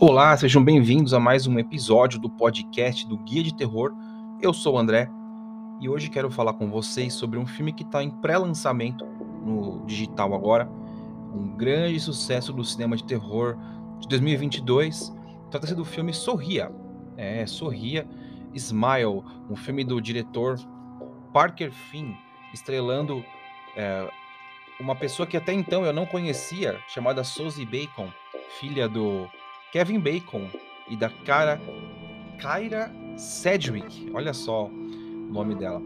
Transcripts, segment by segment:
Olá, sejam bem-vindos a mais um episódio do podcast do Guia de Terror. Eu sou o André e hoje quero falar com vocês sobre um filme que está em pré-lançamento no digital agora, um grande sucesso do cinema de terror de 2022. Trata-se do filme Sorria. É, Sorria, Smile, um filme do diretor Parker Finn, estrelando é, uma pessoa que até então eu não conhecia, chamada Suzy Bacon, filha do Kevin Bacon e da cara Kyra Sedgwick. Olha só o nome dela.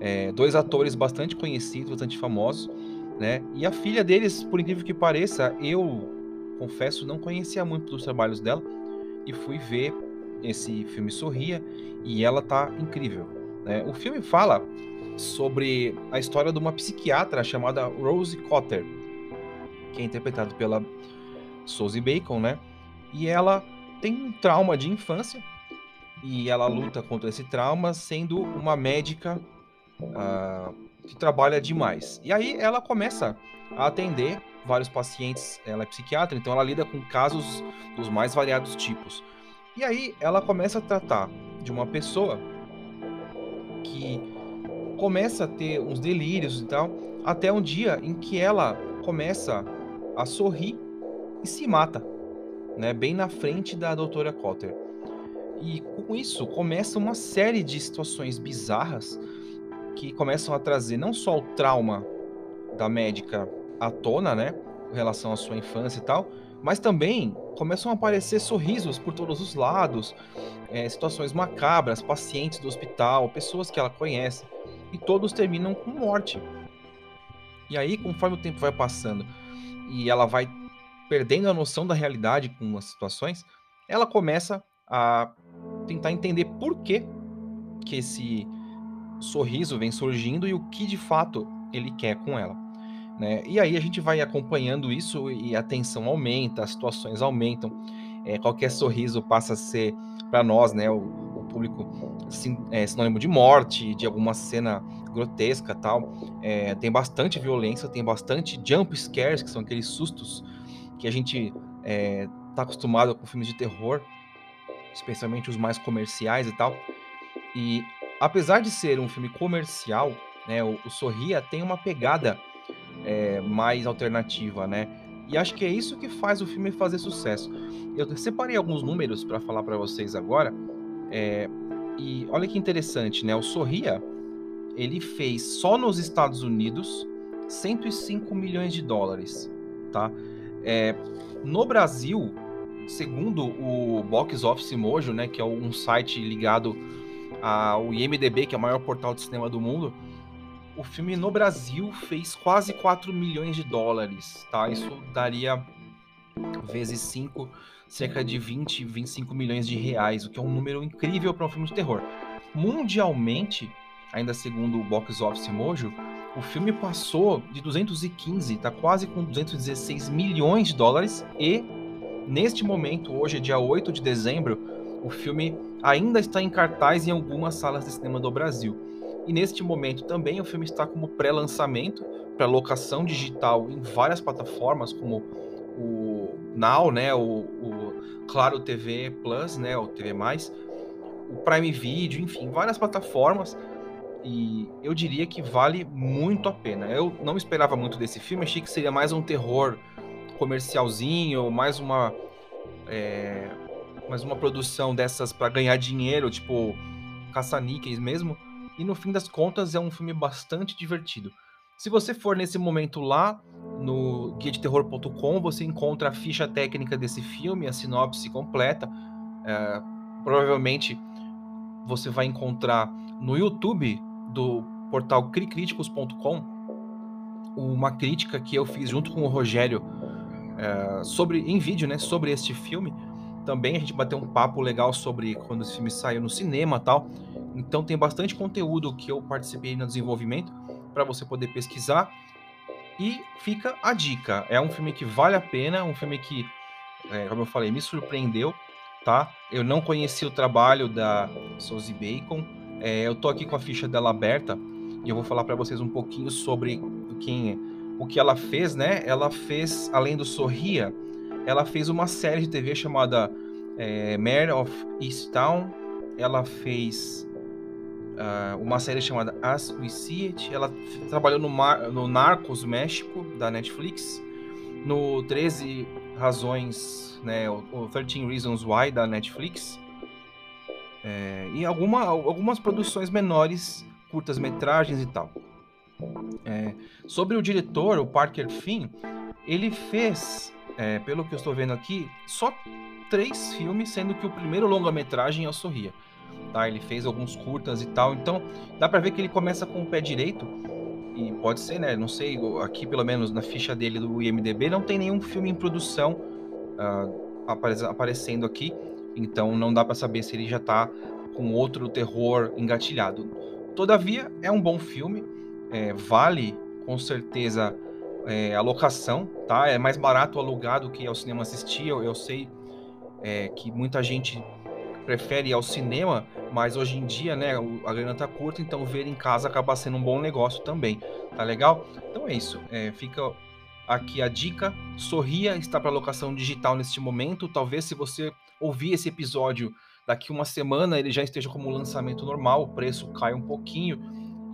É, dois atores bastante conhecidos, bastante famosos, né? E a filha deles, por incrível que pareça, eu confesso não conhecia muito dos trabalhos dela e fui ver esse filme Sorria e ela tá incrível. Né? O filme fala sobre a história de uma psiquiatra chamada Rose Cotter, que é interpretado pela Suzy Bacon, né? E ela tem um trauma de infância e ela luta contra esse trauma sendo uma médica uh, que trabalha demais. E aí ela começa a atender vários pacientes, ela é psiquiatra, então ela lida com casos dos mais variados tipos. E aí ela começa a tratar de uma pessoa que começa a ter uns delírios e tal, até um dia em que ela começa a sorrir e se mata né, bem na frente da doutora Cotter. E com isso começa uma série de situações bizarras que começam a trazer não só o trauma da médica à tona, né, com relação à sua infância e tal, mas também começam a aparecer sorrisos por todos os lados, é, situações macabras, pacientes do hospital, pessoas que ela conhece, e todos terminam com morte. E aí, conforme o tempo vai passando e ela vai perdendo a noção da realidade com as situações, ela começa a tentar entender por que, que esse sorriso vem surgindo e o que de fato ele quer com ela. Né? E aí a gente vai acompanhando isso e a tensão aumenta, as situações aumentam, é, qualquer sorriso passa a ser para nós, né, o, o público, é, sinônimo de morte, de alguma cena grotesca tal. É, tem bastante violência, tem bastante jump scares, que são aqueles sustos que a gente é, tá acostumado com filmes de terror, especialmente os mais comerciais e tal. E apesar de ser um filme comercial, né, o, o Sorria tem uma pegada é, mais alternativa, né? E acho que é isso que faz o filme fazer sucesso. Eu separei alguns números para falar para vocês agora. É, e olha que interessante, né? O Sorria, ele fez só nos Estados Unidos 105 milhões de dólares, tá? É, no Brasil, segundo o Box Office Mojo, né, que é um site ligado ao IMDB, que é o maior portal de cinema do mundo, o filme no Brasil fez quase 4 milhões de dólares, tá? Isso daria vezes 5, cerca de 20, 25 milhões de reais, o que é um número incrível para um filme de terror. Mundialmente, ainda segundo o Box Office Mojo, o filme passou de 215, está quase com 216 milhões de dólares e neste momento, hoje dia 8 de dezembro, o filme ainda está em cartaz em algumas salas de cinema do Brasil. E neste momento também o filme está como pré-lançamento para locação digital em várias plataformas como o Now, né, o, o Claro TV Plus, né, o TV+, o Prime Video, enfim, várias plataformas e eu diria que vale muito a pena. Eu não esperava muito desse filme, achei que seria mais um terror comercialzinho, mais uma é, mais uma produção dessas para ganhar dinheiro, tipo caça-níqueis mesmo. E no fim das contas é um filme bastante divertido. Se você for nesse momento lá no guiadeterror.com, você encontra a ficha técnica desse filme, a sinopse completa. É, provavelmente você vai encontrar no YouTube do portal cricriticos.com uma crítica que eu fiz junto com o Rogério é, sobre em vídeo, né, sobre este filme. Também a gente bateu um papo legal sobre quando esse filme saiu no cinema, tal. Então tem bastante conteúdo que eu participei no desenvolvimento para você poder pesquisar. E fica a dica, é um filme que vale a pena, um filme que, é, como eu falei, me surpreendeu, tá? Eu não conhecia o trabalho da Suzy Bacon, é, eu tô aqui com a ficha dela aberta e eu vou falar para vocês um pouquinho sobre quem, o que ela fez, né? Ela fez, além do Sorria, ela fez uma série de TV chamada é, Mare of Easttown. Ela fez uh, uma série chamada As We See It. Ela trabalhou no, Mar, no Narcos México, da Netflix. No 13 Razões, né, o 13 Reasons Why, da Netflix. É, e alguma, algumas produções menores, curtas-metragens e tal. É, sobre o diretor, o Parker Finn, ele fez, é, pelo que eu estou vendo aqui, só três filmes, sendo que o primeiro longa-metragem é o Sorria. Tá? Ele fez alguns curtas e tal, então dá para ver que ele começa com o pé direito. E pode ser, né? Não sei, aqui pelo menos na ficha dele do IMDB não tem nenhum filme em produção uh, aparecendo aqui, então não dá para saber se ele já tá com outro terror engatilhado. Todavia, é um bom filme, é, vale com certeza é, a locação, tá? É mais barato alugar do que ir ao cinema assistir. Eu, eu sei é, que muita gente prefere ir ao cinema, mas hoje em dia, né, a grana tá curta, então ver em casa acaba sendo um bom negócio também, tá legal? Então é isso, é, fica aqui a dica. Sorria está para locação digital neste momento. Talvez se você ouvir esse episódio daqui uma semana ele já esteja como lançamento normal, o preço cai um pouquinho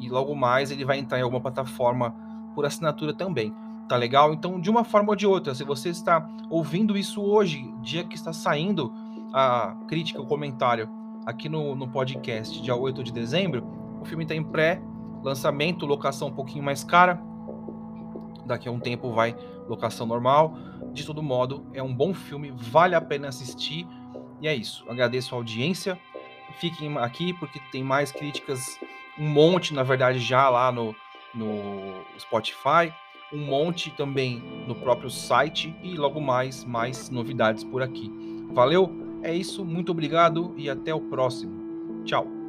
e logo mais ele vai entrar em alguma plataforma por assinatura também. Tá legal? Então, de uma forma ou de outra, se você está ouvindo isso hoje, dia que está saindo a crítica, o comentário aqui no, no podcast, dia 8 de dezembro, o filme está em pré-lançamento, locação um pouquinho mais cara. Daqui a um tempo vai locação normal. De todo modo, é um bom filme, vale a pena assistir. E é isso. Agradeço a audiência. Fiquem aqui porque tem mais críticas, um monte, na verdade, já lá no, no Spotify, um monte também no próprio site e logo mais mais novidades por aqui. Valeu? É isso, muito obrigado e até o próximo. Tchau.